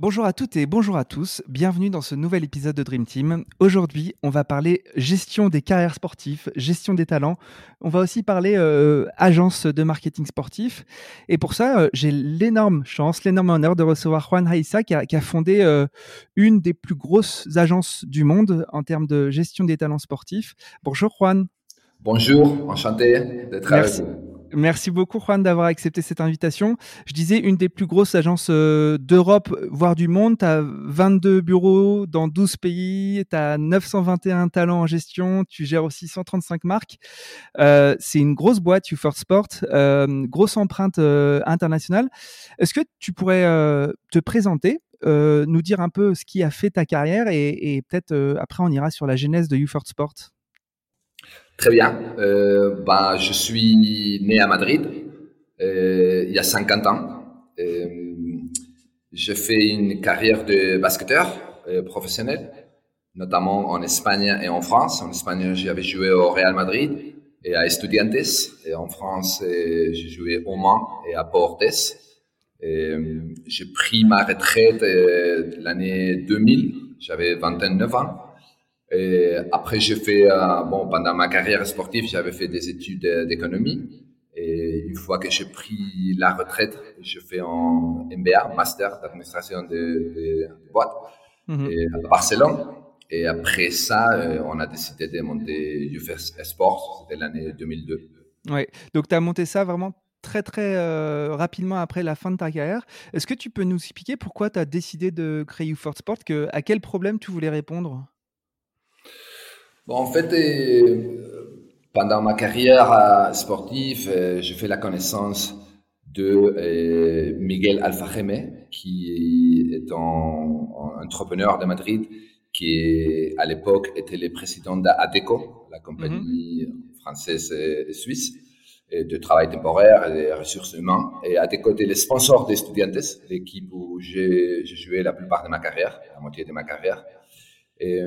Bonjour à toutes et bonjour à tous, bienvenue dans ce nouvel épisode de Dream Team. Aujourd'hui, on va parler gestion des carrières sportives, gestion des talents. On va aussi parler euh, agence de marketing sportif. Et pour ça, euh, j'ai l'énorme chance, l'énorme honneur de recevoir Juan Haïssa qui a, fondé euh, une des plus grosses agences du monde en termes de gestion des talents sportifs. Bonjour Juan. Bonjour, enchanté d'être avec vous. Merci beaucoup, Juan, d'avoir accepté cette invitation. Je disais, une des plus grosses agences euh, d'Europe, voire du monde. Tu as 22 bureaux dans 12 pays, tu as 921 talents en gestion, tu gères aussi 135 marques. Euh, c'est une grosse boîte, You Sport, euh, grosse empreinte internationale. Est-ce que tu pourrais te présenter nous dire un peu ce qui a fait ta carrière et, peut-être après on ira sur la genèse de You Sport? Très bien. Euh, bah, je suis né à Madrid euh, il y a 50 ans. Euh, j'ai fait une carrière de basketteur euh, professionnel, notamment en Espagne et en France. En Espagne, j'avais joué au Real Madrid et à Estudiantes. Et en France, euh, j'ai joué au Mans et à Portes. J'ai pris ma retraite l'année 2000. J'avais 29 ans. Et après, j'ai fait, euh, bon, pendant ma carrière sportive, j'avais fait des études d'économie. Et une fois que j'ai pris la retraite, j'ai fait un MBA, Master d'administration de, de, boîtes, mhm. à Barcelone. Et après ça, euh, on a décidé de monter UFS Sports, c'était l'année 2002. Oui, donc tu as monté ça vraiment très très euh, rapidement après la fin de ta carrière. Est-ce que tu peux nous expliquer pourquoi tu as décidé de créer UForce Sport que, À quel problème tu voulais répondre? En fait, euh, pendant ma carrière euh, sportive, euh, j'ai fait la connaissance de Miguel Alfajeme, qui est un, entrepreneur de Madrid, qui à l'époque était le président d'ADECO, la compagnie mhm. française et suisse de travail temporaire et des ressources humaines. Et ADECO était le sponsor des Estudiantes, l'équipe où j'ai joué la plupart de ma carrière, la moitié de ma carrière. Et,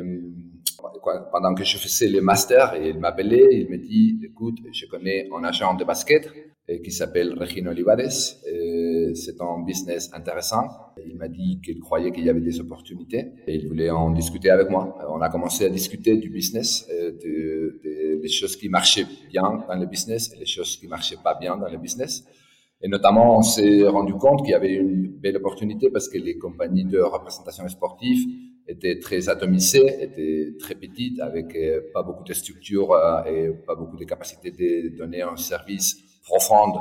pendant que je faisais le master, il m'appelait, il me dit, écoute, je connais un agent de basket euh, qui s'appelle Regino Olivares, euh, c'est un business intéressant. Il m'a dit qu'il croyait qu'il y avait des opportunités et il voulait en discuter avec moi. On a commencé à discuter du business, de, des choses qui marchaient bien dans le business et les choses qui marchaient pas bien dans le business. Et notamment, on s'est rendu compte qu'il y avait une belle opportunité parce que les compagnies de représentation sportive était très atomisée, était très petite, avec euh, pas beaucoup de structures euh, et pas beaucoup de capacités de donner un service profond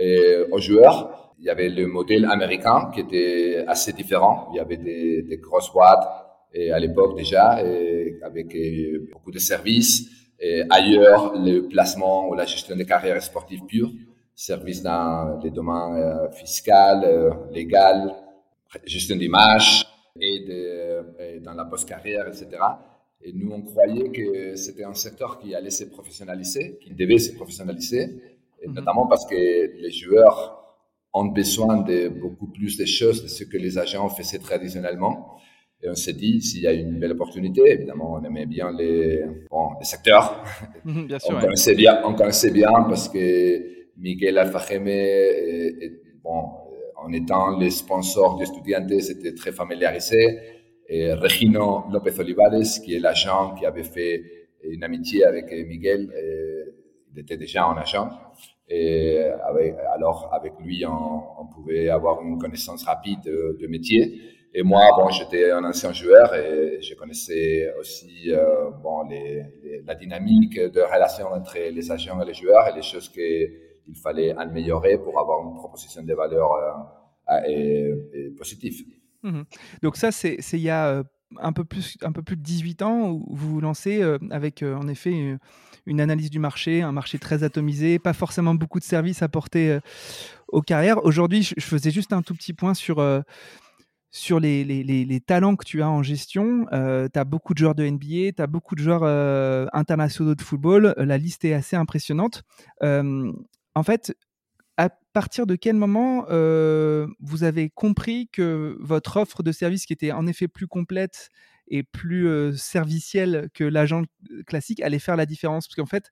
euh, aux joueurs. Il y avait le modèle américain qui était assez différent. Il y avait des, des grosses boîtes et à l'époque déjà, avec beaucoup de services. Ailleurs, le placement ou la gestion des carrières sportives pures, services dans les domaines fiscal, légal, gestion d'image, et, de, dans la post-carrière, etc. Et nous, on croyait que c'était un secteur qui allait se professionnaliser, qui devait se professionnaliser, et mhm. notamment parce que les joueurs ont besoin de beaucoup plus de choses de ce que les agents faisaient traditionnellement. Et on s'est dit, s'il y a une belle opportunité, évidemment, on aimait bien les, bon, les secteurs. Bien sûr, on, connaissait bien, on connaissait bien parce que Miguel Alfajeme est, est, bon, en étant les sponsors d'Estudiantes, c'était très familiarisé. Et Regino López Olivares, qui est l'agent qui avait fait une amitié avec Miguel, il était déjà un agent. Et alors, avec lui, on, pouvait avoir une connaissance rapide de, métier. Et moi, bon, j'étais un ancien joueur et je connaissais aussi euh, bon, la dynamique de relation entre les agents et les joueurs et les choses que il fallait améliorer pour avoir une proposition de valeur positive. Mmh Donc ça, c'est il y a un peu, plus, un peu plus de 18 ans où vous vous lancez avec en effet une analyse du marché, un marché très atomisé, pas forcément beaucoup de services apportés aux carrières. Aujourd'hui, je, faisais juste un tout petit point sur, sur les, les, les, talents que tu as en gestion. tu as beaucoup de joueurs de NBA, tu as beaucoup de joueurs internationaux de football. La liste est assez impressionnante. En fait, à partir de quel moment vous avez compris que votre offre de service, qui était en effet plus complète et plus servicielle que l'agent classique, allait faire la différence? Parce qu'en fait,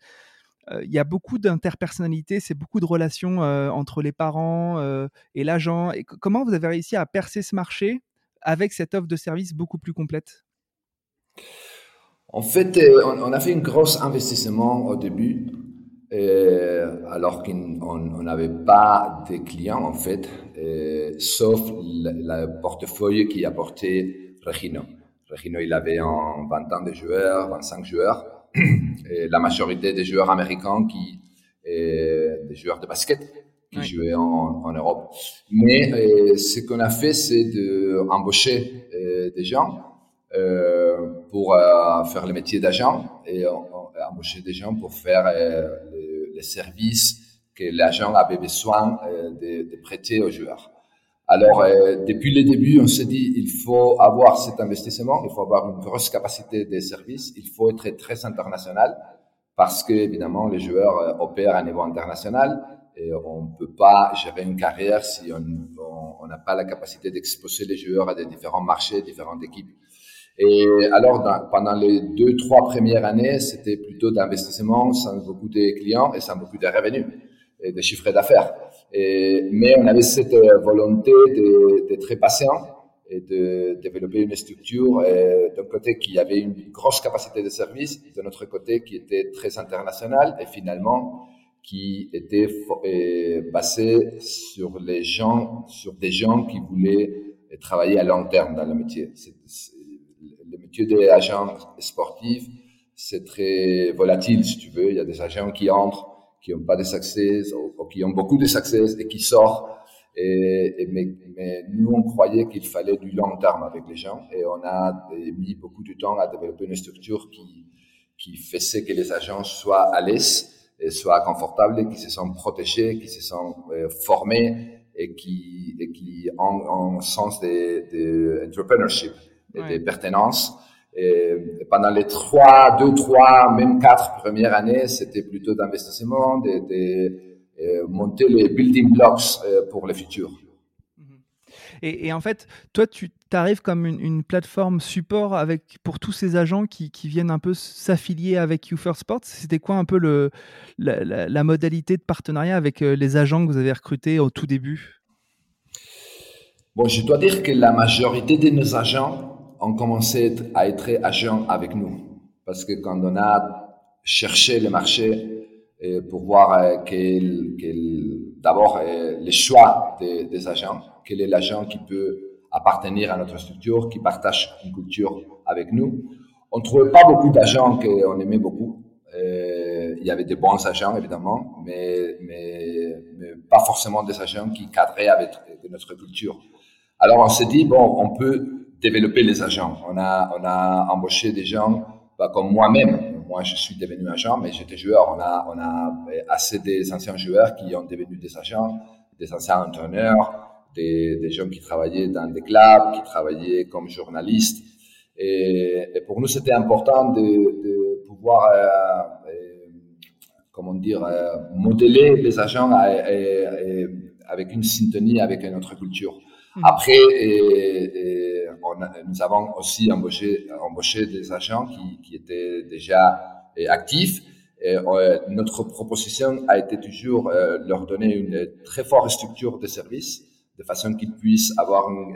il y a beaucoup d'interpersonnalité, c'est beaucoup de relations entre les parents et l'agent. Et comment vous avez réussi à percer ce marché avec cette offre de service beaucoup plus complète? En fait, on a fait un gros investissement au début alors qu'on n'avait pas de clients en fait, sauf le, portefeuille qui apportait Regino. Regino, il avait en 20 ans de joueurs, 25 joueurs, et la majorité des joueurs américains qui, des joueurs de basket qui jouaient en, Europe. Mais ce qu'on a fait, c'est d'embaucher des gens euh, pour euh, faire le métier d'agent et embaucher des gens pour faire euh, services que l'agent avait besoin euh, de, prêter aux joueurs. Alors, euh, depuis le début, on s'est dit, il faut avoir cet investissement, il faut avoir une grosse capacité de service, il faut être très international parce que, évidemment, les joueurs opèrent à niveau international et on ne peut pas gérer une carrière si on n'a pas la capacité d'exposer les joueurs à des différents marchés, différentes équipes. Et alors, pendant les deux, trois premières années, c'était plutôt d'investissement sans beaucoup de clients et sans beaucoup de revenus et de chiffres d'affaires. mais on avait cette volonté d'être très patient et de développer une structure d'un côté qui avait une grosse capacité de service, de notre côté qui était très international et finalement qui était basé sur les gens, sur des gens qui voulaient travailler à long terme dans le métier des agents sportifs, c'est très volatile, si tu veux. Il y a des agents qui entrent, qui n'ont pas de succès, ou, qui ont beaucoup de succès et qui sortent. Et, mais, nous, on croyait qu'il fallait du long terme avec les gens et on a mis beaucoup de temps à développer une structure qui, qui faisait que les agents soient à l'aise, soient confortables, qui se sentent protégés, qui se sentent euh, formés et qui, ont un sens d'entrepreneurship. De, et des pertenances. Et pendant les trois, deux, trois, même quatre premières années, c'était plutôt d'investissement, de, de, euh, monter les building blocks euh, pour le futur. Et, et, en fait, toi, tu arrives comme une, une, plateforme support avec, pour tous ces agents qui, qui viennent un peu s'affilier avec You First Sports. C'était quoi un peu le, la, la, la, modalité de partenariat avec euh, les agents que vous avez recrutés au tout début? Bon, je dois dire que la majorité de nos agents ont commencé à être agents avec nous. Parce que quand on a cherché le marché euh, pour voir euh, quel, d'abord euh, les choix des, des, agents, quel est l'agent qui peut appartenir à notre structure, qui partage une culture avec nous. On ne trouvait pas beaucoup d'agents qu'on aimait beaucoup. il y avait des bons agents, évidemment, mais, mais, mais, pas forcément des agents qui cadraient avec notre culture. Alors on s'est dit, bon, on peut développer les agents. On a, on a embauché des gens bah, comme moi-même. Moi, je suis devenu agent, mais j'étais joueur. On a, on a assez des anciens joueurs qui ont devenu des agents, des anciens entraîneurs, des, des gens qui travaillaient dans des clubs, qui travaillaient comme journalistes. Et, pour nous, c'était important de, pouvoir, euh, euh comment dire, euh, modeler les agents avec une syntonie avec notre culture. Hmm. Après, et, on nous avons aussi embauché, des agents qui, étaient déjà actifs. Euh, notre proposition a été toujours euh, leur donner une très forte structure de service, de façon qu'ils puissent avoir un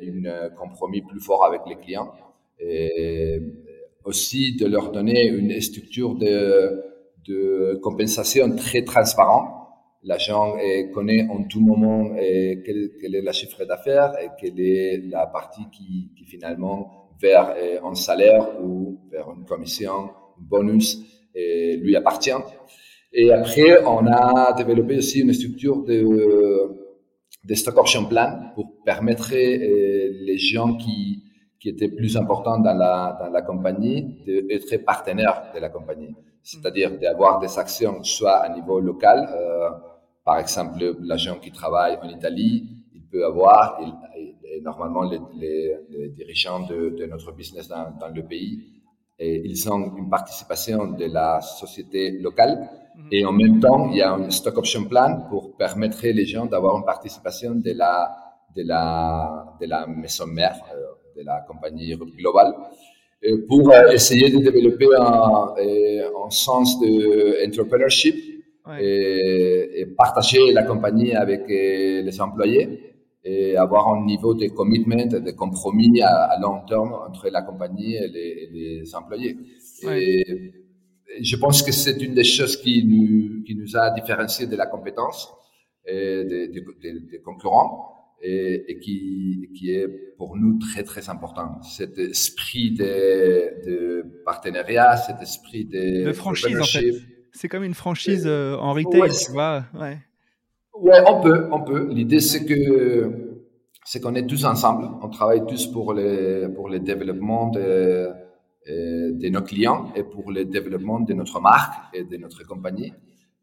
une compromis plus fort avec les clients. Et aussi de leur donner une structure de, de compensation très transparente L'agent connaît en tout moment quel, quel est la chiffre d'affaires et quelle est la partie qui, qui finalement vers un salaire ou vers une commission, bonus lui appartient. Et après, on a développé aussi une structure de, de stock option plan pour permettre les gens qui, qui étaient plus importants dans la, dans la compagnie d'être partenaires de la compagnie. C'est-à-dire d'avoir des actions soit à niveau local, euh, par exemple, l'agent qui travaille en Italie, il peut avoir, et, normalement les, les, dirigeants de, de, notre business dans, dans le pays, et ils ont une participation de la société locale Mhm. Et en même temps, il y a un stock option plan pour permettre les gens d'avoir une participation de la, de la, de la maison mère, euh, de la compagnie globale, pour euh, essayer de développer un, un sens de et, et, partager la compagnie avec euh, les employés et avoir un niveau de commitment, de compromis à, long terme entre la compagnie et les, les employés. Et je pense que c'est une des choses qui nous, qui nous a différenciés de la compétence des, concurrents et, et, qui, qui est pour nous très très important. Cet esprit de, partenariat, cet esprit de, de franchise en fait. C'est comme une franchise euh, en retail, ouais, tu vois. Ouais. ouais, on peut, on peut. L'idée c'est que c'est qu'on est tous ensemble, on travaille tous pour les pour les développements de euh, de nos clients et pour le développement de notre marque et de notre compagnie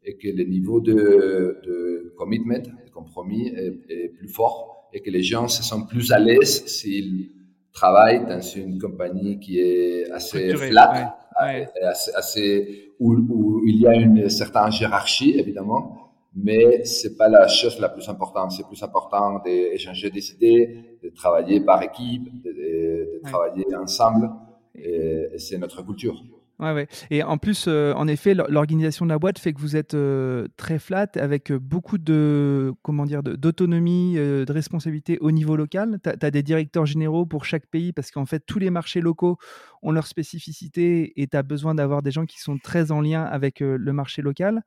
et que le niveau de, de commitment, de compromis est, plus fort et que les gens se sentent plus à l'aise s'ils travaillent dans une compagnie qui est assez flat, Assez, assez où, où, il y a une certaine hiérarchie évidemment, mais c'est pas la chose la plus importante. C'est plus important d'échanger des idées, de travailler par équipe, de, de travailler ensemble et, c'est notre culture. Ouais, ouais. Et en plus, euh, en effet, l'organisation de la boîte fait que vous êtes euh, très flat avec euh, beaucoup de comment dire d'autonomie, de, responsabilité au niveau local. Tu as, des directeurs généraux pour chaque pays parce qu'en fait, tous les marchés locaux ont leur spécificité et tu as besoin d'avoir des gens qui sont très en lien avec le marché local.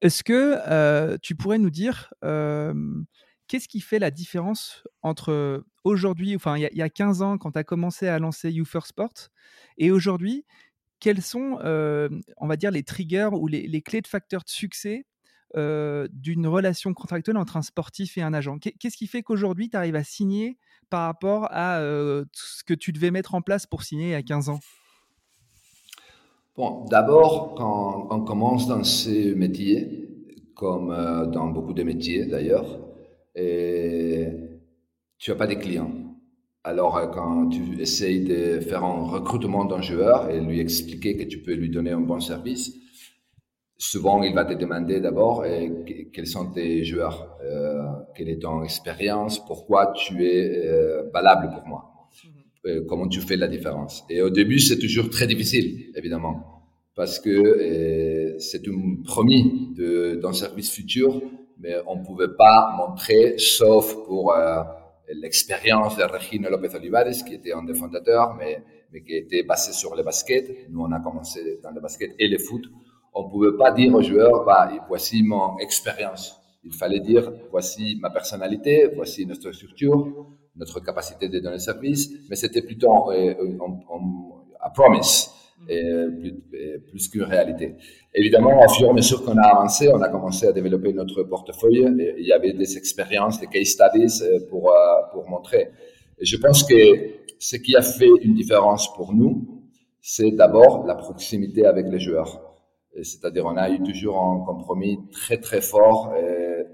Est-ce que tu pourrais nous dire qu'est-ce qui fait la différence entre aujourd'hui, enfin il y, a 15 ans quand tu as commencé à lancer You First Sport et aujourd'hui, quels sont, on va dire, les triggers ou les, clés de facteurs de succès d'une relation contractuelle entre un sportif et un agent? Qu'est-ce qui fait qu'aujourd'hui, tu arrives à signer par rapport à ce que tu devais mettre en place pour signer il y a 15 ans? Bon, d'abord, quand on commence dans ces métiers, comme dans beaucoup de métiers d'ailleurs, et tu n'as pas des clients. Alors, euh, quand tu essayes de faire un recrutement d'un joueur et lui expliquer que tu peux lui donner un bon service, souvent il va te demander d'abord euh, quels sont tes joueurs, euh, quelle est ton expérience, pourquoi tu es valable pour moi, mhm. comment tu fais la différence. Et au début, c'est toujours très difficile, évidemment, parce que c'est une promis d'un service futur mais on ne pouvait pas montrer, sauf pour euh, l'expérience de Regino López Olivares, qui était un des fondateurs, mais, mais qui était basé sur le basket. Nous, on a commencé dans le basket et le foot. On ne pouvait pas dire aux joueurs, bah, voici mon expérience. Il fallait dire, voici ma personnalité, voici notre structure, notre capacité de donner service, mais c'était plutôt euh, un promise et plus, plus qu'une réalité. Évidemment, au fur et à mesure qu'on a avancé, on a commencé à développer notre portefeuille. Il y avait des expériences, des case studies euh, pour, euh, pour montrer. Je pense que ce qui a fait une différence pour nous, c'est d'abord la proximité avec les joueurs. C'est-à-dire, on a eu toujours un compromis très, très fort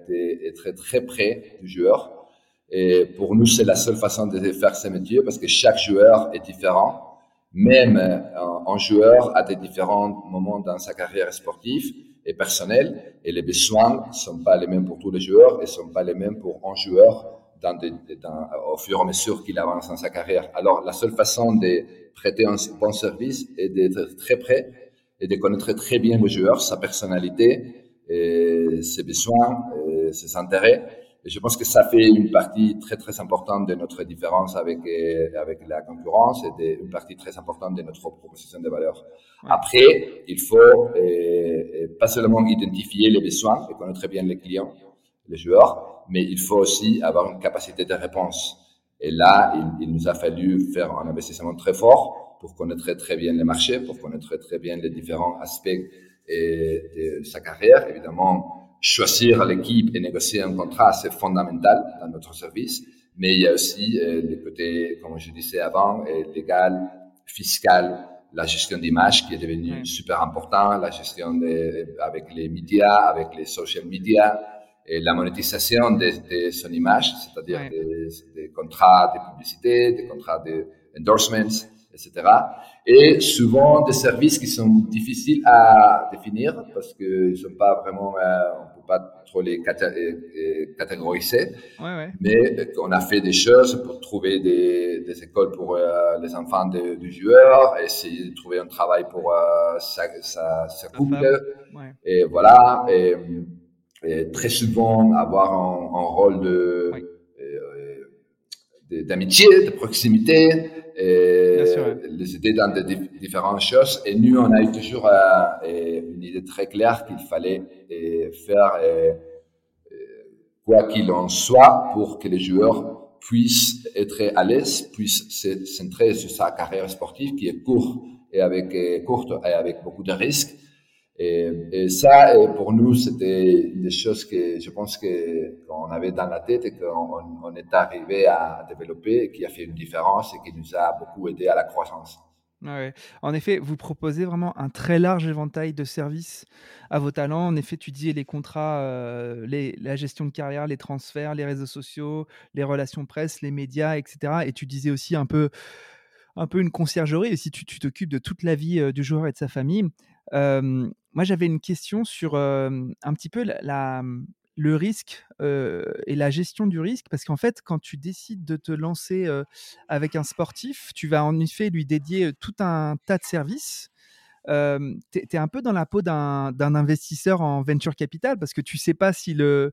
et, et très, très près du joueur. Et pour nous, c'est la seule façon de faire ce métier parce que chaque joueur est différent même un, joueur à des différents moments dans sa carrière sportive et personnelle, et les besoins ne sont pas les mêmes pour tous les joueurs et ne sont pas les mêmes pour un joueur dans dans, au fur et à mesure qu'il avance dans sa carrière. Alors, la seule façon de prêter un bon service est d'être très près et de connaître très bien le joueur, sa personnalité, et ses besoins, ses intérêts et je pense que ça fait une partie très très importante de notre différence avec euh, avec la concurrence et de, une partie très importante de notre proposition de valeur. Après, il faut euh, euh, pas seulement identifier les besoins et connaître bien les clients, les joueurs, mais il faut aussi avoir une capacité de réponse. Et là, il, il nous a fallu faire un investissement très fort pour connaître très bien les marchés, pour connaître très bien les différents aspects de sa carrière. Évidemment, choisir l'équipe et négocier un contrat, c'est fondamental dans notre service. Mais il y a aussi euh, les côtés, comme je disais avant, euh, légal, fiscal, la gestion d'image qui est devenue super important, la gestion de, avec les médias, avec les social media, et la monétisation de, son image, c'est-à-dire des, des, contrats de publicité, des contrats d'endorsements, etc. Et souvent des services qui sont difficiles à définir parce qu'ils ne sont pas vraiment, euh, pas trop les catégoriser. Ouais, ouais. Mais on a fait des choses pour trouver des, des écoles pour euh, les enfants du joueur, essayer de trouver un travail pour euh, sa, sa, sa, couple. Et voilà. Et, et, très souvent avoir un, un rôle de, d'amitié, de proximité et les aider dans des différentes choses. Et nous, on a eu toujours euh, une idée très claire qu'il fallait euh, faire euh, quoi qu'il en soit pour que les joueurs puissent être à l'aise, puissent se centrer sur sa carrière sportive qui est courte et avec, courte et avec beaucoup de risques. Et, ça, pour nous, c'était des choses que je pense qu'on avait dans la tête et qu'on on est arrivé à développer qui a fait une différence et qui nous a beaucoup aidé à la croissance. Ouais. En effet, vous proposez vraiment un très large éventail de services à vos talents. En effet, tu dis les contrats, euh, la gestion de carrière, les transferts, les réseaux sociaux, les relations presse, les médias, etc. Et tu disais aussi un peu, un peu une conciergerie, et si tu t'occupes de toute la vie euh, du joueur et de sa famille. Euh, moi, j'avais une question sur un petit peu la, le risque et la gestion du risque, parce qu'en fait, quand tu décides de te lancer avec un sportif, tu vas en effet lui dédier tout un tas de services. Euh, tu es, un peu dans la peau d'un investisseur en venture capital parce que tu sais pas si le,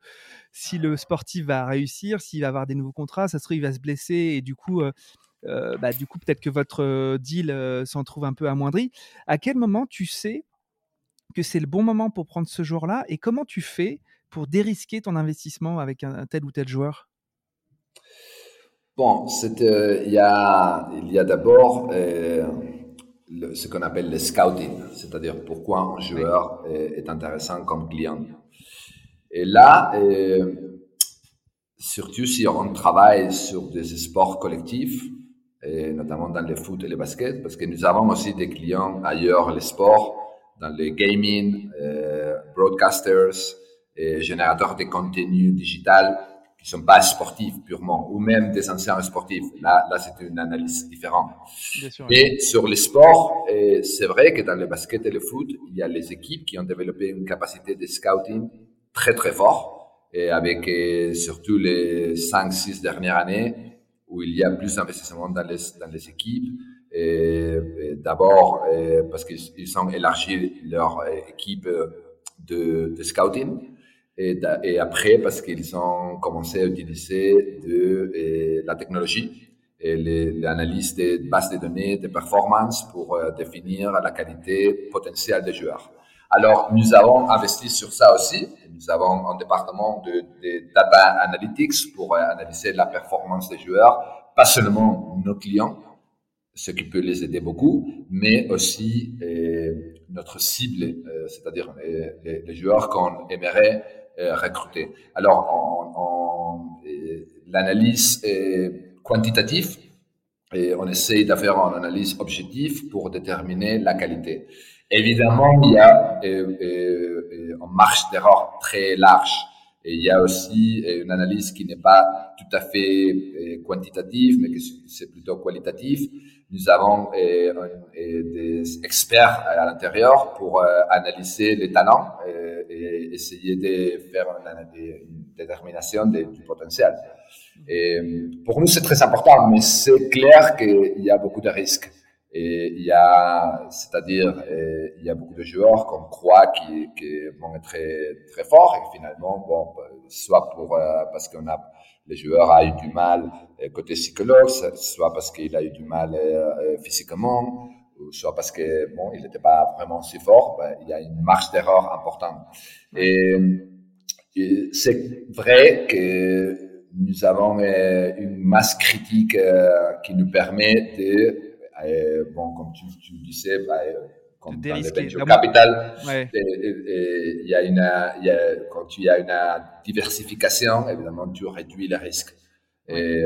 si le sportif va réussir, s'il va avoir des nouveaux contrats, ça se trouve, il va se blesser et du coup, bah, du coup peut-être que votre deal s'en trouve un peu amoindri. À quel moment tu sais que c'est le bon moment pour prendre ce joueur-là et comment tu fais pour dérisquer ton investissement avec un, tel ou tel joueur? Bon, euh, il y a, il y a d'abord euh, ce qu'on appelle le scouting, c'est-à-dire pourquoi un joueur est, intéressant comme client. Et là, euh, surtout si on travaille sur des sports collectifs, et notamment dans le foot et le basket, parce que nous avons aussi des clients ailleurs, les sports, dans les gaming, euh, broadcasters, et générateurs de contenu digital qui sont pas sportifs purement, ou même des anciens sportifs. Là, là c'est une analyse différente. Mais sur les sports, c'est vrai que dans le basket et le foot, il y a les équipes qui ont développé une capacité de scouting très très fort, et avec euh, surtout les 5-6 dernières années, où il y a plus d'investissement dans les, dans les équipes, et, d'abord parce qu'ils ont élargi leur équipe de, scouting et, après parce qu'ils ont commencé à utiliser la technologie et l'analyse des bases de données de performance pour euh, définir la qualité potentielle des joueurs. Alors, nous avons investi sur ça aussi. Nous avons un département de, data analytics pour euh, analyser la performance des joueurs, pas seulement nos clients, ce qui peut les aider beaucoup, mais aussi euh, notre cible, euh, c'est-à-dire euh, les, joueurs qu'on aimerait recruter. Alors, l'analyse quantitative, et on essaye de faire une analyse objective pour déterminer la qualité. Évidemment, il y a une marge d'erreur très large. Et il y a aussi une analyse qui n'est pas tout à fait quantitative, mais qui c'est plutôt qualitative nous avons euh, euh, des experts à l'intérieur pour euh, analyser les talents et, essayer de faire une, détermination du potentiel. Pour nous, c'est très important, mais c'est clair qu'il y a beaucoup de risques. Et il y a, c'est-à-dire, il y a beaucoup de joueurs qu'on croit qui, qui, vont être très, très forts et finalement, bon, soit pour, parce qu'on a le joueur a eu du mal euh, côté psychologue, soit parce qu'il a eu du mal euh, euh, physiquement, soit parce que bon, il n'était pas vraiment si fort. Ben, il y a une marge d'erreur importante. Et, c'est vrai que nous avons une masse critique qui nous permet bon, comme tu, tu disais, bah, comme dans le venture capital, il y a une, il y a, quand tu as une diversification, évidemment, tu réduis les risques. Et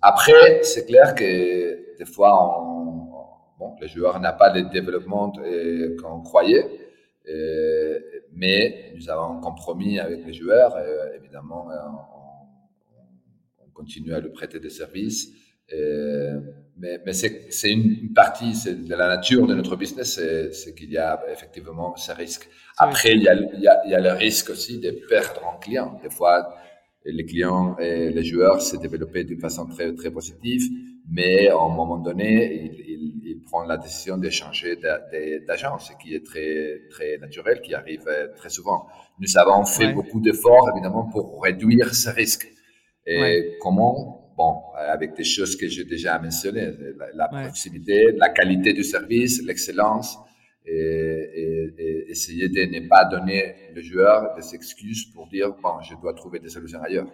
après, c'est clair que des fois, on, bon, le joueur n'a pas le développement qu'on croyait, mais nous avons un compromis avec les joueurs. Et, évidemment, on, on, continue à lui prêter des services. Et, mais, mais c'est une partie de la nature de notre business, c'est qu'il y a effectivement ce risque. Après, il y, a, il, y a, il y a le risque aussi de perdre un client. Des fois, les clients et les joueurs s'est développé d'une façon très, très positive, mais à un moment donné, il, il, il prend la décision de changer d'agence, ce qui est très, très naturel, qui arrive très souvent. Nous avons fait beaucoup d'efforts, évidemment, pour réduire ce risque. Et comment bon, avec des choses que j'ai déjà mentionnées, la, proximité, la qualité du service, l'excellence, et, essayer de ne pas donner le joueur des excuses pour dire, bon, je dois trouver des solutions ailleurs.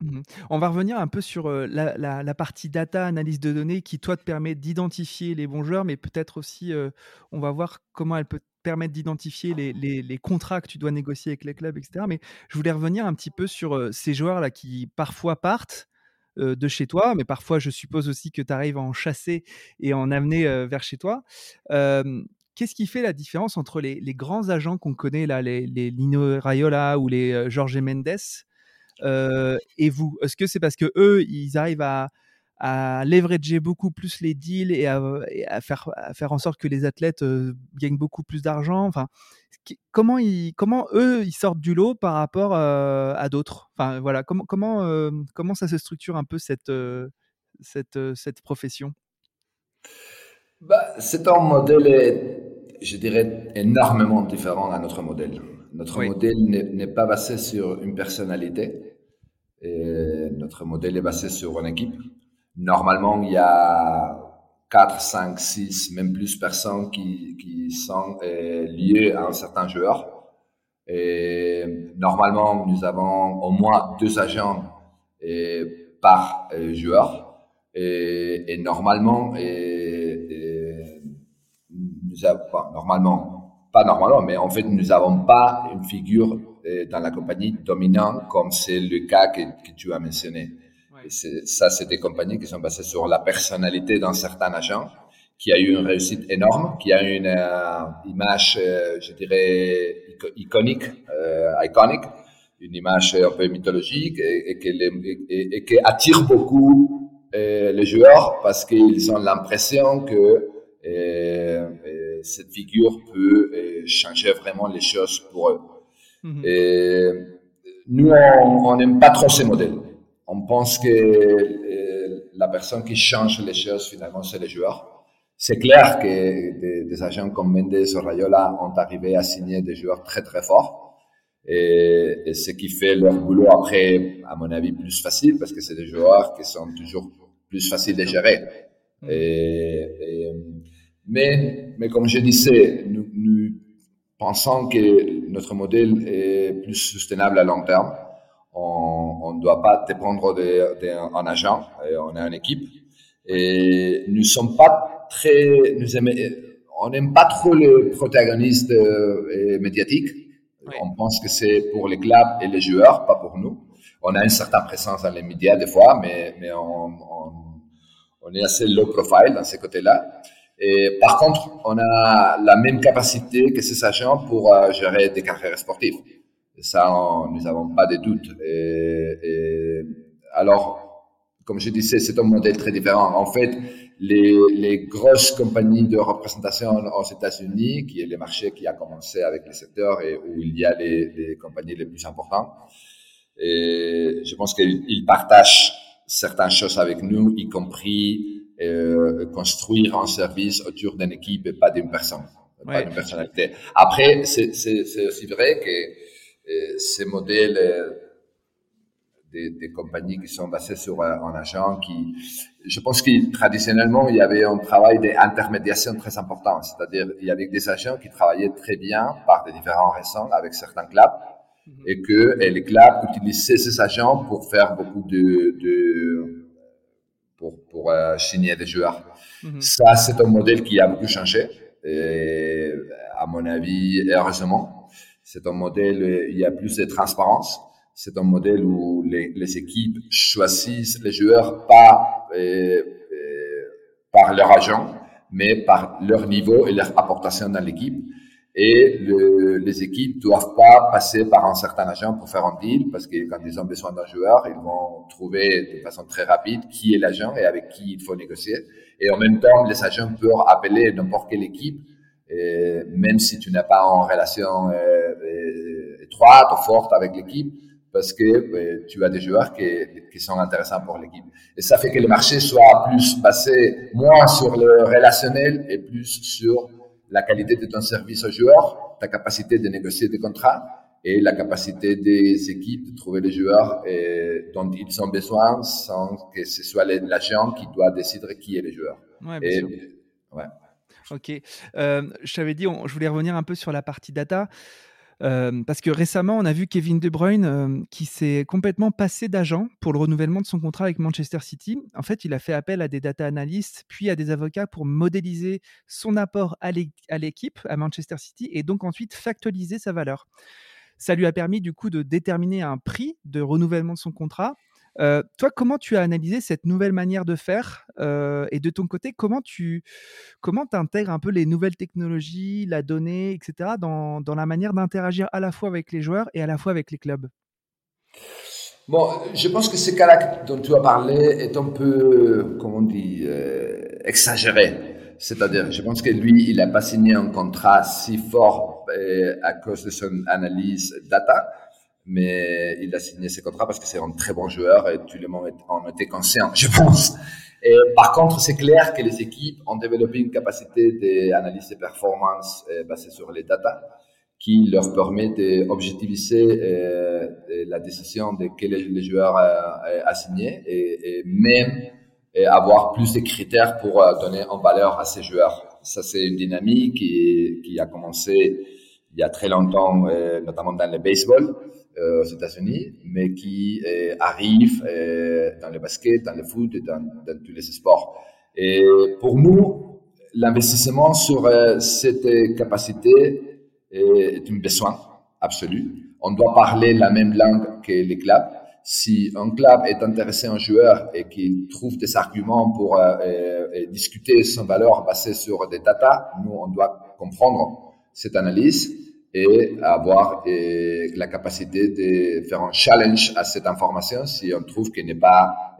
Mmh on va revenir un peu sur la, partie data, analyse de données, qui toi te permet d'identifier les bons joueurs, mais peut-être aussi, on va voir comment elle peut permettre d'identifier les, les, contrats que tu dois négocier avec les clubs, etc. Mais je voulais revenir un petit peu sur ces joueurs-là qui parfois partent de chez toi, mais parfois je suppose aussi que tu arrives à en chasser et en amener vers chez toi. Qu'est-ce qui fait la différence entre les, grands agents qu'on connaît, là, les, les, Lino Raiola ou les Jorge Mendes, et vous? Est-ce que c'est parce que eux, ils arrivent à, à leverager beaucoup plus les deals et à, faire, à faire en sorte que les athlètes gagnent beaucoup plus d'argent Enfin, comment, ils, comment eux, ils sortent du lot par rapport à d'autres? Enfin, voilà, comment, comment, comment ça se structure un peu cette, cette, cette profession? Bah, C'est un modèle, je dirais, énormément différent à notre modèle. Notre modèle n'est pas basé sur une personnalité. Et notre modèle est basé sur une équipe. Normalement, il y a 4, 5, 6, même plus personnes qui, sont euh, liées à un certain joueur. Normalement, nous avons au moins deux agents euh, par euh, joueur. Et, normalement, nous avons, normalement, pas normalement, mais en fait, nous n'avons pas une figure dans la compagnie dominante comme c'est le cas que tu as mentionné ça, c'est des compagnies qui sont basées sur la personnalité d'un certain agent qui a eu une réussite énorme, qui a une euh, image, euh, je dirais, iconique, euh, iconique, une image un peu mythologique et, et, et, qui attire beaucoup les joueurs parce qu'ils ont l'impression que cette figure peut changer vraiment les choses pour eux. Et nous, on n'aime pas trop ces modèles on pense que euh, la personne qui change les choses, finalement, c'est le joueur. C'est clair que des, agents comme Mendes ou Rayola ont arrivé à signer des joueurs très, très forts. Et, ce qui fait leur boulot après, à mon avis, plus facile parce que c'est des joueurs qui sont toujours plus faciles à gérer. Mm. Et, mais, mais comme je disais, nous, nous pensons que notre modèle est plus soutenable à long terme on ne doit pas dépendre d'un agent, et on est une équipe. Et nous sommes pas très, nous on n'aime pas trop les protagonistes euh, médiatiques. On pense que c'est pour les clubs et les joueurs, pas pour nous. On a une certaine présence dans les médias des fois, mais, mais on, on, est assez low profile dans ces côtés-là. Et par contre, on a la même capacité que ces agents pour euh, gérer des carrières sportives ça, nous n'avons pas de doute. Et, alors, comme je disais, c'est un modèle très différent. En fait, les, les grosses compagnies de représentation aux États-Unis, qui est le marché qui a commencé avec le secteur et où il y a les, les compagnies les plus importantes, et je pense qu'ils partagent certaines choses avec nous, y compris euh, construire un service autour d'une équipe et pas d'une personne, pas d'une personnalité. Après, c'est aussi vrai que ces modèles euh, des, des, compagnies qui sont basées sur un, agent qui, je pense que traditionnellement, il y avait un travail d'intermédiation très important. C'est-à-dire, il y avait des agents qui travaillaient très bien par des différentes raisons avec certains clubs mhm. et que et les clubs utilisaient ces agents pour faire beaucoup de, de pour, pour signer des joueurs. Mhm. Ça, c'est un modèle qui a beaucoup changé. Et à mon avis, heureusement, c'est un modèle, il y a plus de transparence. C'est un modèle où les, les équipes choisissent les joueurs pas euh, euh, par leur agent, mais par leur niveau et leur apportation dans l'équipe. Et le, les équipes doivent pas passer par un certain agent pour faire un deal, parce que quand ils ont besoin d'un joueur, ils vont trouver de façon très rapide qui est l'agent et avec qui il faut négocier. Et en même temps, les agents peuvent appeler n'importe quelle équipe, et même si tu n'as pas en relation euh, euh, étroite ou forte avec l'équipe, parce que euh, tu as des joueurs qui, qui sont intéressants pour l'équipe. Et ça fait que le marché soit plus basé moins sur le relationnel et plus sur la qualité de ton service aux joueurs, ta capacité de négocier des contrats et la capacité des équipes de trouver les joueurs euh, dont ils ont besoin sans que ce soit l'agent qui doit décider qui est le joueur. Ouais, bien sûr. ouais. Ok. Euh, je t'avais dit, je voulais revenir un peu sur la partie data. Euh, parce que récemment, on a vu Kevin De Bruyne euh, qui s'est complètement passé d'agent pour le renouvellement de son contrat avec Manchester City. En fait, il a fait appel à des data analystes, puis à des avocats pour modéliser son apport à l'équipe, à Manchester City, et donc ensuite factualiser sa valeur. Ça lui a permis du coup de déterminer un prix de renouvellement de son contrat euh, toi, comment tu as analysé cette nouvelle manière de faire euh, Et de ton côté, comment tu comment intègres un peu les nouvelles technologies, la donnée, etc., dans, dans la manière d'interagir à la fois avec les joueurs et à la fois avec les clubs? Bon, je pense que ce cas-là dont tu as parlé est un peu, comment on dit, euh, exagéré. C'est-à-dire, je pense que lui, il n'a pas signé un contrat si fort à cause de son analyse data mais il a signé ses contrats parce que c'est un très bon joueur et tout le monde en était conscient, je pense. Et par contre, c'est clair que les équipes ont développé une capacité d'analyse de performance euh, basée sur les data qui leur permet d'objectiviser euh, la décision de quel les joueurs a, signé et, même avoir plus de critères pour euh, donner en valeur à ces joueurs. Ça, c'est une dynamique qui, a commencé il y a très longtemps, notamment dans le baseball euh, aux États-Unis, mais qui euh, arrive euh, dans le basket, dans le foot et dans, tous les sports. Et pour nous, l'investissement sur cette capacité est un besoin absolu. On doit parler la même langue que les clubs. Si un club est intéressé en joueur et qu'il trouve des arguments pour discuter son valeur basée sur des data, nous, on doit comprendre cette analyse et avoir la capacité de faire un challenge à cette information si on trouve qu'elle n'est pas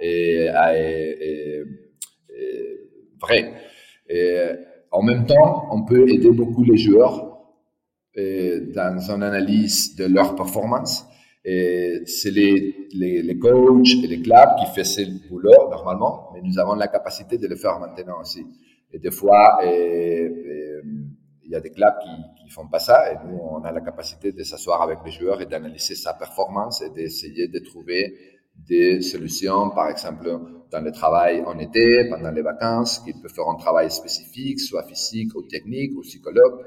vraie. en même temps, on peut aider beaucoup les joueurs dans une analyse de leur performance. C'est les, les, les, coachs et les clubs qui font ce boulot normalement, mais nous avons la capacité de le faire maintenant aussi. Et des fois, il y a des clubs qui, qui font pas ça et nous, on a la capacité de s'asseoir avec les joueurs et d'analyser sa performance et d'essayer de trouver des solutions, par exemple, dans le travail en été, pendant les vacances, qu'il peut faire un travail spécifique, soit physique ou technique ou psychologue.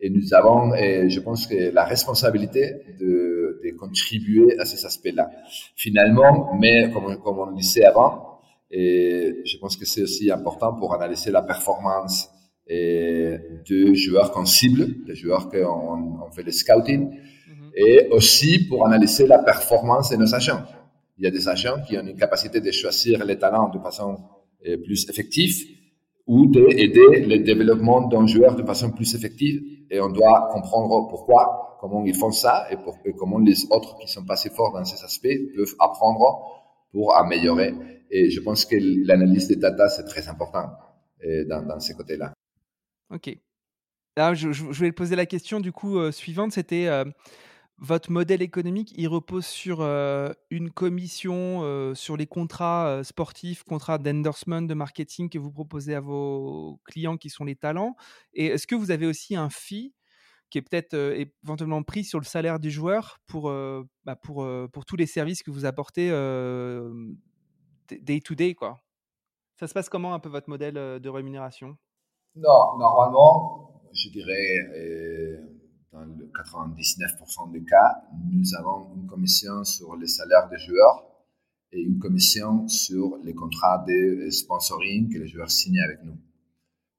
Et nous avons, et je pense que la responsabilité de, contribuer à ces aspects-là. Finalement, mais comme, comme on le disait avant, et je pense que c'est aussi important pour analyser la performance et de joueurs qu'on cible, des joueurs qu'on on fait le scouting, mhm. et aussi pour analyser la performance de nos agents. Il y a des agents qui ont une capacité de choisir les talents de façon euh, plus effective ou d'aider le développement d'un joueur de façon plus effective. Et on doit comprendre pourquoi, comment ils font ça et, pour, comment les autres qui sont pas si forts dans ces aspects peuvent apprendre pour améliorer. Et je pense que l'analyse des data, c'est très important euh, dans, dans ces côtés-là. Ok. Alors, je, je, vais poser la question du coup euh, suivante, c'était euh, votre modèle économique, il repose sur euh, une commission sur les contrats sportifs, contrats d'endorsement, de marketing que vous proposez à vos clients qui sont les talents. Et est-ce que vous avez aussi un fee qui est peut-être éventuellement pris sur le salaire du joueur pour, bah, pour, pour tous les services que vous apportez day to day quoi? Ça se passe comment un peu votre modèle de rémunération? Non, normalement, je dirais, euh, dans le 99% des cas, nous avons une commission sur les salaires des joueurs et une commission sur les contrats de sponsoring que les joueurs signent avec nous.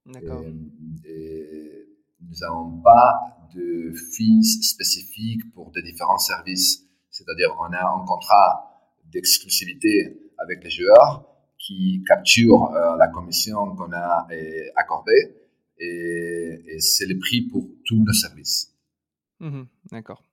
D'accord. nous n'avons pas de fees spécifiques pour des différents services. C'est-à-dire, on a un contrat d'exclusivité avec les joueurs qui capture euh, la commission qu'on a euh, accordée et, c'est le prix pour tous nos services. Mmh d'accord.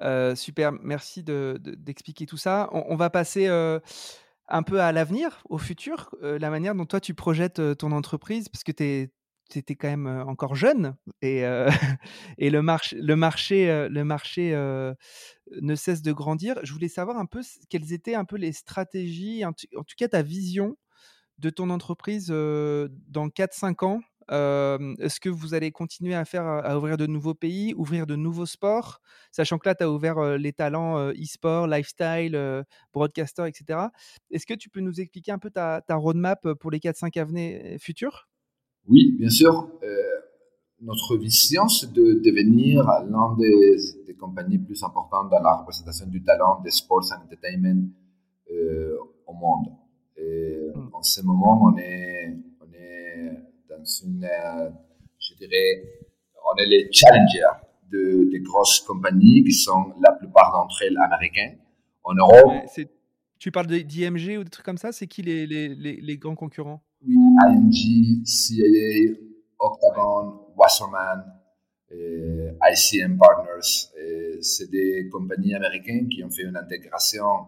Euh, super, merci d'expliquer tout ça. On, va passer un peu à l'avenir, au futur, la manière dont toi tu projettes ton entreprise, parce que tu es, étais quand même encore jeune et, et le, marché, le marché, le marché ne cesse de grandir. Je voulais savoir un peu quelles étaient un peu les stratégies, en, tout cas ta vision de ton entreprise dans 4-5 ans. Est-ce que vous allez continuer à faire à ouvrir de nouveaux pays, ouvrir de nouveaux sports, sachant que là tu as ouvert les talents e-sport, lifestyle, broadcaster, etc. Est-ce que tu peux nous expliquer un peu ta, ta roadmap pour les 4-5 années futures? Oui, bien sûr. Euh, notre vision, c'est de devenir l'un des, des, compagnies plus importantes dans la représentation du talent des sports and entertainment euh, au monde. Et hmm. en ce moment, on est, on est dans une, euh, je dirais, on est les challengers de, des grosses compagnies qui sont la plupart d'entre elles américaines. En Europe. tu parles d'IMG ou des trucs comme ça C'est qui les, les, les, les grands concurrents? IMG, CAA, Octagon, Wasserman, ICM Partners. C'est des compagnies américaines qui ont fait une intégration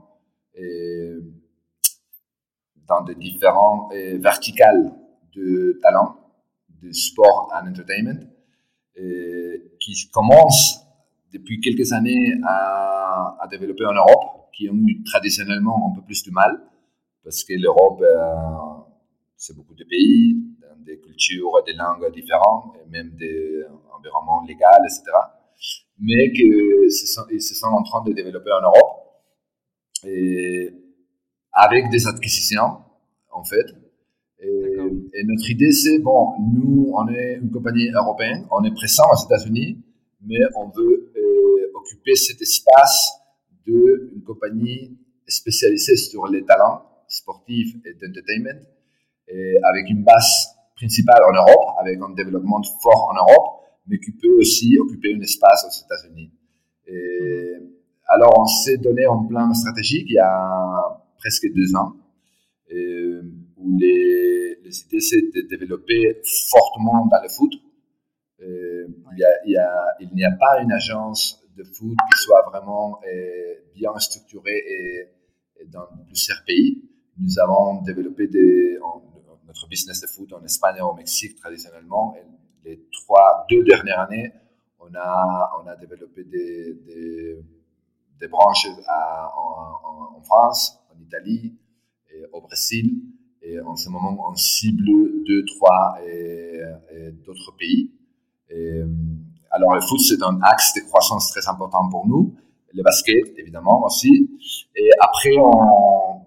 dans des différents verticales de talent, de sport and entertainment, qui commencent depuis quelques années à, développer en Europe, qui ont eu traditionnellement un peu plus de mal, parce que l'Europe c'est beaucoup de pays, des cultures, des langues différentes, et même des environnements légaux, etc. Mais qu'ils se, sont, se sont en train de développer en Europe, et avec des acquisitions, en fait. Et, notre idée, c'est, bon, nous, on est une compagnie européenne, on est présent aux États-Unis, mais on veut euh, occuper cet espace d'une compagnie spécialisée sur les talents sportifs et d'entertainment avec une base principale en Europe, avec un développement fort en Europe, mais qui peut aussi occuper un espace aux États-Unis. alors, on s'est donné un plan stratégique il y a presque deux ans, où les, les idées, c'est de développer fortement dans le foot. il n'y a, pas une agence de foot qui soit vraiment bien structurée et, dans plusieurs pays. Nous avons développé des, notre business de foot en Espagne et au Mexique traditionnellement. Et les trois, deux dernières années, on a, on a développé des, branches en, France, en Italie au Brésil. Et en ce moment, on cible deux, trois et, d'autres pays. Alors, le foot, c'est un axe de croissance très important pour nous. Le basket, évidemment, aussi. Et après, on,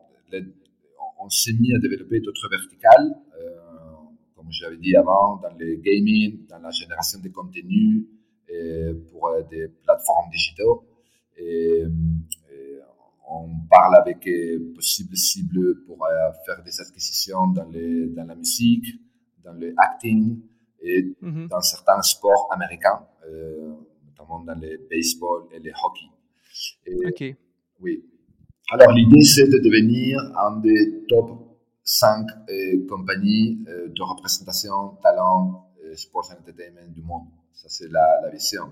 on s'est mis à développer d'autres verticales, euh, comme j'avais dit avant, dans le gaming, dans la génération de contenus pour euh, des plateformes digitales. Et, on parle avec euh, possibles cibles pour faire des acquisitions dans, les, dans la musique, dans le acting et mm-hmm. dans certains sports américains, notamment dans le baseball et le hockey. ok. Oui. Alors, l'idée, c'est de devenir un des top 5 euh, compagnies euh, de représentation, talent, euh, sports and entertainment du monde. Ça, c'est la, la, vision.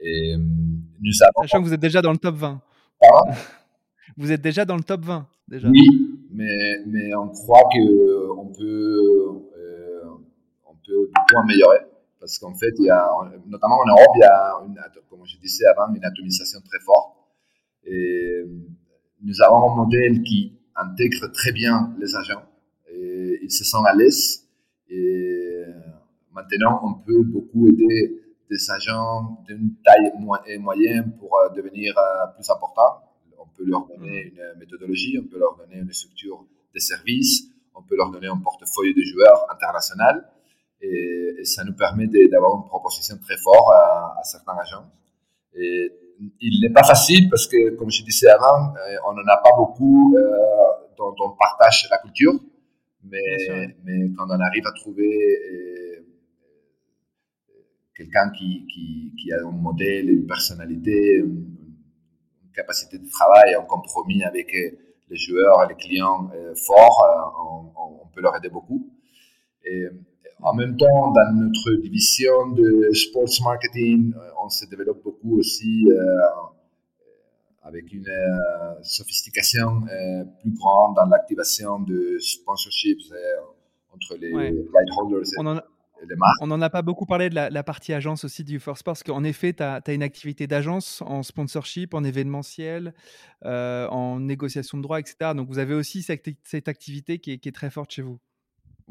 Et nous avons... Sachant que vous êtes déjà dans le top 20. Pardon? Vous êtes déjà dans le top 20, déjà. Oui, mais, mais on croit qu'on peut, on peut beaucoup améliorer. Parce qu'en fait, il y a, notamment en Europe, il y a, une, comme je disais avant, une atomisation très forte. Et nous avons un modèle qui intègre très bien les agents. Et ils se sentent à l'aise. Et maintenant, on peut beaucoup aider des agents d'une taille moyenne pour euh, devenir euh, plus importants. On peut leur donner mm. une méthodologie, on peut leur donner une structure de services, on peut leur donner un portefeuille de joueurs international. Et, ça nous permet d'avoir une proposition très forte à, à certains agents. Et il n'est pas facile parce que, comme je disais avant, on n'en a pas beaucoup dont on partage la culture. Mais, mais quand on arrive à trouver quelqu'un qui, qui, qui, a un modèle, une personnalité, une, capacité de travail, un compromis avec les joueurs, les clients forts, on, on, peut leur aider beaucoup. Et, en même temps, dans notre division de sports marketing, euh, on se développe beaucoup aussi euh, avec une euh, sophistication plus grande dans l'activation de sponsorships entre les right holders et, les marques. On n'en a pas beaucoup parlé de la, partie agence aussi du Force parce qu'en effet, tu as, une activité d'agence en sponsorship, en événementiel, en négociation de droits, etc. Donc vous avez aussi cette, cette activité qui est très forte chez vous.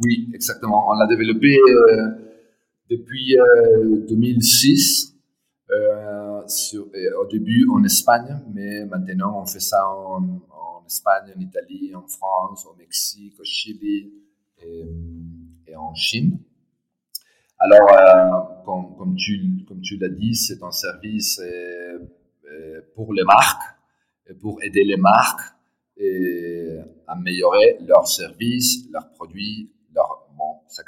Oui, exactement. On l'a développé euh, depuis 2006. Euh, euh, au début en Espagne, mais maintenant on fait ça en, Espagne, en Italie, en France, au Mexique, au Chili et, en Chine. Alors, comme, tu, comme tu l'as dit, c'est un service pour les marques, pour aider les marques à améliorer leurs services, leurs produits,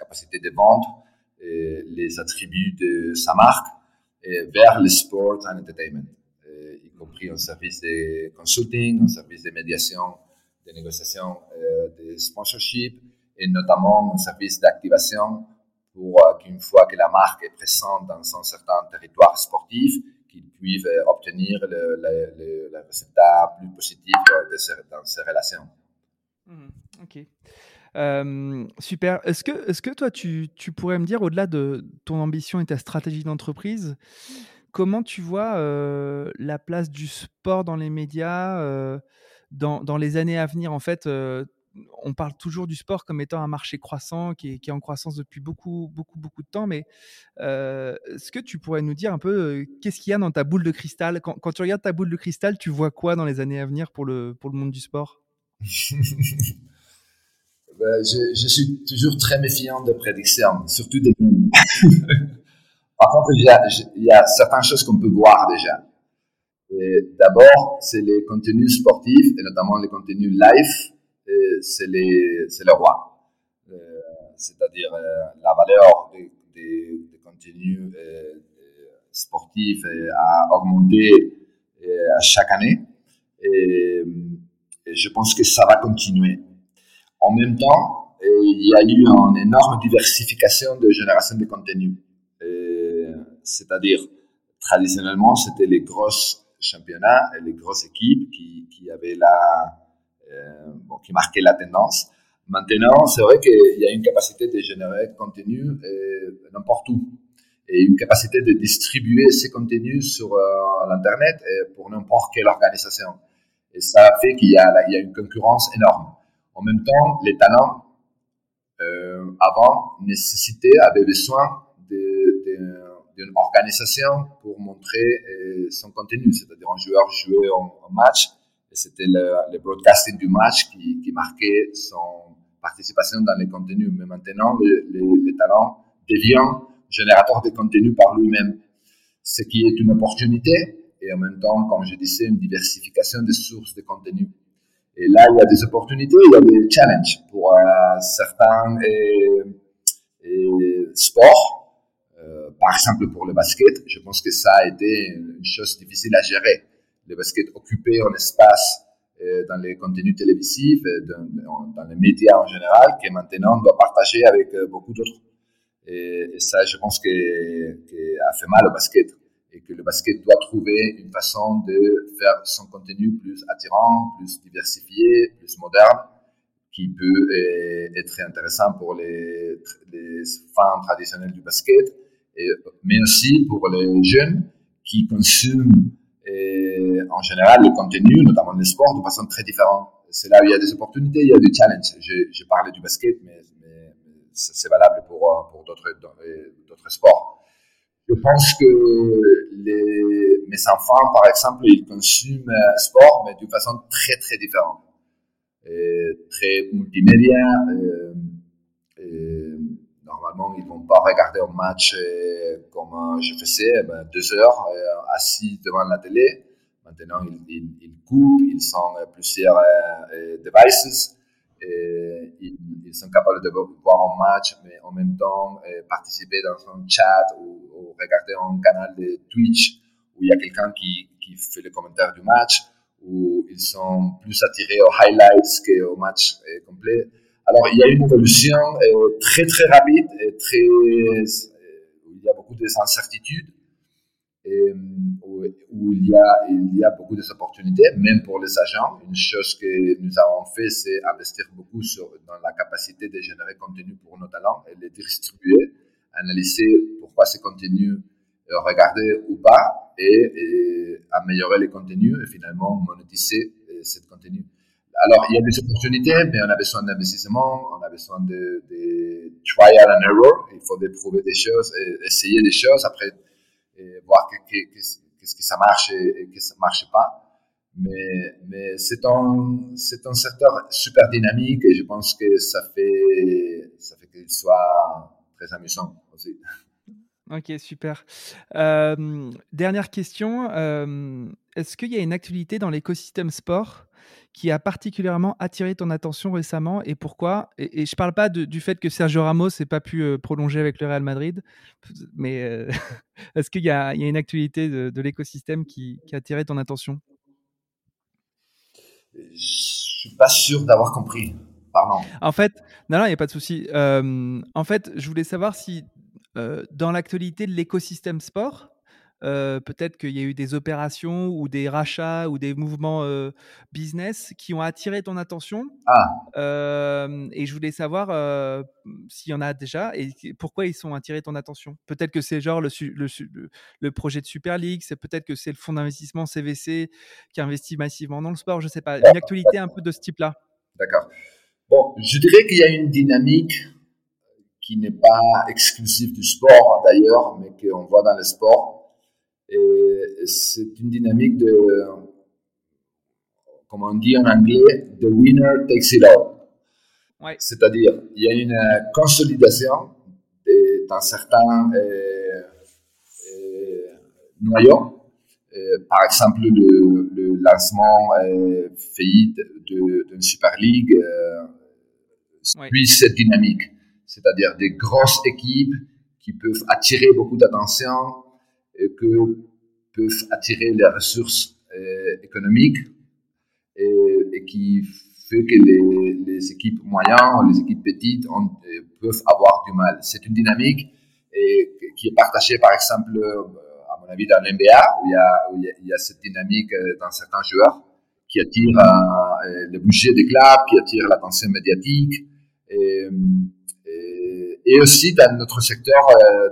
capacité de vendre, les attributs de sa marque vers le sport and entertainment, y compris un service de consulting, un service de médiation, de négociation, euh, de sponsorship et notamment un service d'activation pour euh, qu'une fois que la marque est présente dans un certain territoire sportif, qu'ils puissent euh, obtenir le, résultat plus positif dans ces relations. Mmh, ok super. Est-ce que, est que toi, tu, tu, pourrais me dire, au-delà de ton ambition et ta stratégie d'entreprise, comment tu vois la place du sport dans les médias dans, les années à venir? En fait, on parle toujours du sport comme étant un marché croissant qui est, qui est en croissance depuis beaucoup, beaucoup, beaucoup de temps. Mais est-ce que tu pourrais nous dire un peu qu'est-ce qu'il y a dans ta boule de cristal? Quand, quand, tu regardes ta boule de cristal, tu vois quoi dans les années à venir pour le, pour le monde du sport? Ben, je, suis toujours très méfiant de prédictions, surtout des Par contre, il y, a, il y a certaines choses qu'on peut voir déjà. D'abord, c'est les contenus sportifs, et notamment les contenus live, c'est le roi. Euh, c'est-à-dire euh, la valeur des, des, contenus euh, sportifs a augmenté à chaque année. et je pense que ça va continuer. En même temps, il y a eu une énorme diversification de génération de contenu. C'est-à-dire, traditionnellement, c'était les grosses championnats et les grosses équipes qui, qui avaient la, euh, bon, qui marquaient la tendance. Maintenant, c'est vrai qu'il y a une capacité de générer contenu euh, n'importe où et une capacité de distribuer ces contenus sur euh, l'Internet pour n'importe quelle organisation. Et ça fait qu'il y, y, a une concurrence énorme. En même temps, les talents, euh, avant, nécessitaient, avaient besoin d'une organisation pour montrer euh, son contenu. C'est-à-dire, un joueur jouait un, match et c'était le, broadcasting du match qui, marquait son participation dans les contenus. Mais maintenant, les talents deviennent générateurs de contenu par lui-même, ce qui est une opportunité et en même temps, comme je disais, une diversification des sources de contenu. Et là, il y a des opportunités, il y a des challenges pour euh, certains sports. Euh, par exemple, pour le basket, je pense que ça a été une chose difficile à gérer. Le basket occupé un espace euh, dans les contenus télévisifs, dans, les médias en général, que maintenant on doit partager avec beaucoup d'autres. Et, et, ça, je pense que, que a fait mal au basket et que le basket doit trouver une façon de faire son contenu plus attirant, plus diversifié, plus moderne, qui peut euh, être intéressant pour les, fans traditionnels du basket, et, mais aussi pour les jeunes qui consomment et, euh, en général le contenu, notamment le sport, de façon très différente. C'est là où il y a des opportunités, il y a des challenges. J'ai parlé du basket, mais, mais c'est valable pour d'autres sports. Je pense que les, mes enfants, par exemple, ils consomment euh, sport, mais d'une façon très, très différente. Très multimédia. Euh, normalement, ils vont pas regarder un match comme je faisais, eh ben, deux heures assis devant la télé. Maintenant, ils, ils, coupent, ils sont plusieurs devices. Ils, sont capables de voir un match, mais en même temps participer dans un chat ou, regarder un canal de Twitch où il y a quelqu'un qui, qui fait le commentaire du match, où ils sont plus attirés aux highlights qu'au match complet. Alors, il y a une évolution euh, très, très rapide et très, euh, il y a beaucoup d'incertitudes et où, il, y a, il y a beaucoup d'opportunités, même pour les agents. Une chose que nous avons fait, c'est investir beaucoup sur, dans la capacité de générer contenu pour nos talents et les distribuer, analyser pourquoi ces contenus euh, regarder ou pas et, améliorer les contenus et finalement monétiser ce contenu. Alors, il y a des opportunités, mais on a besoin d'investissement, on a besoin de, de, trial and error. Il faut prouver des choses, essayer des choses, après voir qu'est-ce que ça marche et, que ça marche pas. Mais, mais c'est un, c'est un secteur super dynamique et je pense que ça fait, ça fait qu'il soit très amusant aussi. Ok, super. Euh, dernière question. Euh, est-ce qu'il y a une actualité dans l'écosystème sport qui a particulièrement attiré ton attention récemment et pourquoi et, je ne parle pas du fait que Sergio Ramos n'ait pas pu prolonger avec le Real Madrid, mais est-ce qu'il y, a une actualité de, l'écosystème qui, a attiré ton attention? Je ne suis pas sûr d'avoir compris. Pardon. En fait, non, non, il n'y a pas de souci. en fait, je voulais savoir si dans l'actualité de l'écosystème sport, euh, peut-être qu'il y a eu des opérations ou des rachats ou des mouvements euh, business qui ont attiré ton attention. Ah. Euh, et je voulais savoir s'il y en a déjà et pourquoi ils sont attirés ton attention? Peut-être que c'est genre le, le, le, projet de Super League, c'est peut-être que c'est le fonds d'investissement CVC qui investit massivement dans le sport, je ne sais pas. Une actualité un peu de ce type-là. D'accord. Bon, je dirais qu'il y a une dynamique qui n'est pas exclusive du sport d'ailleurs, mais qu'on voit dans le sport c'est une dynamique de, comme on dit en anglais, the winner takes it all. C'est-à-dire, il y a une consolidation dans certains euh, euh, noyaux. Euh, par exemple, le, le lancement euh, failli d'une Super League suit cette dynamique. C'est-à-dire des grosses équipes qui peuvent attirer beaucoup d'attention, que peuvent attirer les ressources euh, économiques et, qui fait que les, équipes moyennes, les équipes petites euh, peuvent avoir du mal. C'est une dynamique qui est partagée, par exemple, euh, à mon avis, dans l'NBA, où, il y, a, cette dynamique dans certains joueurs qui attirent le budget des clubs, qui attirent l'attention médiatique. Et, et, aussi dans notre secteur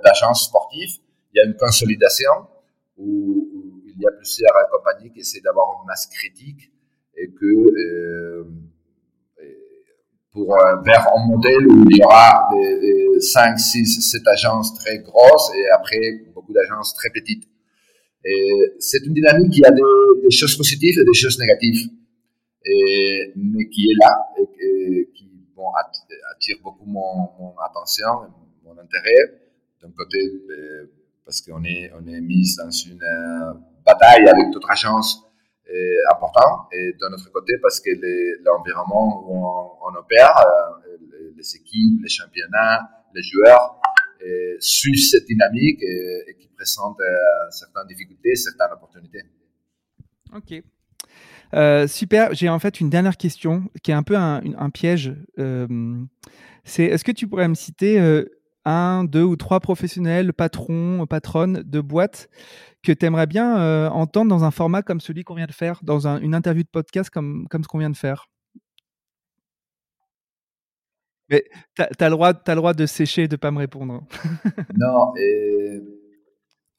d'agence sportive, il y a une consolidation où, il y a plusieurs compagnies qui essaient d'avoir une masse critique et que euh, pour vers un modèle où il y aura des, 5, 6, 7 agences très grosses et après beaucoup d'agences très petites. Et c'est une dynamique qui a des, choses positives et des choses négatives, mais qui est là et, qui bon, attire beaucoup mon, mon attention, mon intérêt. D'un côté, euh, parce qu'on est, on est mis dans une euh, bataille avec d'autres agences euh, importantes, et d'un autre côté, parce que l'environnement où on, opère, euh, les équipes, les championnats, les joueurs, suivent cette dynamique et, qui présentent certaines difficultés, certaines opportunités. Ok. super. J'ai en fait une dernière question qui est un peu un, un piège. c'est est-ce que tu pourrais me citer un, deux ou trois professionnels, patrons, patronnes de boîtes que tu aimerais bien euh, entendre dans un format comme celui qu'on vient de faire, dans une interview de podcast comme, ce qu'on vient de faire? Mais tu as, le droit, de sécher et de ne pas me répondre. non, et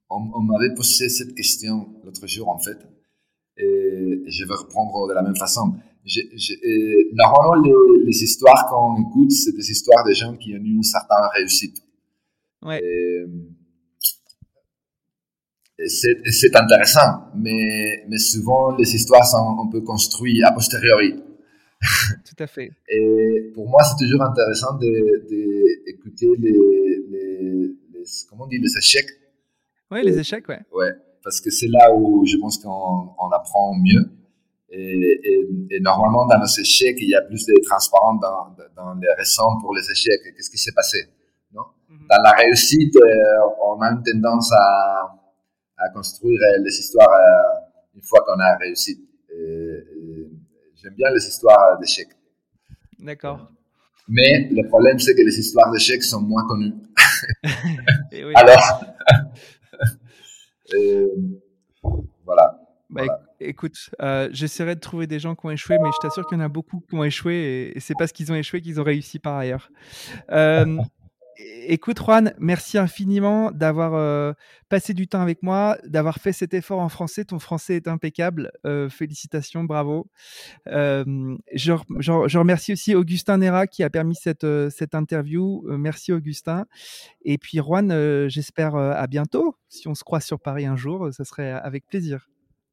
on, m'avait posé cette question l'autre jour en fait, et je vais reprendre de la même façon. Normalement, les, les histoires qu'on écoute, c'est des histoires de gens qui ont eu une certaine réussite. Ouais. C'est intéressant, mais, mais souvent les histoires sont un peu construites a posteriori. Tout à fait. Et pour moi, c'est toujours intéressant d'écouter les, les, les, comment on dit, les échecs. Oui, les échecs, ouais. Ouais, parce que c'est là où je pense qu'on on apprend mieux. Et, et, normalement, dans nos échecs, il y a plus de transparence dans, dans les raisons pour les échecs. Qu'est-ce qui s'est passé? Non? Mhm. Dans la réussite, euh, on a une tendance à, à construire les histoires euh, une fois qu'on a réussi. J'aime bien les histoires d'échecs. D'accord. Mais le problème, c'est que les histoires d'échecs sont moins connues. oui. Alors, voilà. Bah, écoute, euh, j'essaierai de trouver des gens qui ont échoué, mais je t'assure qu'il y en a beaucoup qui ont échoué et, c'est parce qu'ils ont échoué qu'ils ont réussi par ailleurs. Euh, écoute, Juan, merci infiniment d'avoir euh, passé du temps avec moi, d'avoir fait cet effort en français. Ton français est impeccable. félicitations, bravo. Je, remercie aussi Augustin Nera qui a permis cette, cette interview. merci, Augustin. Et puis, Juan, j'espère à bientôt. Si on se croise sur Paris un jour, ça serait avec plaisir.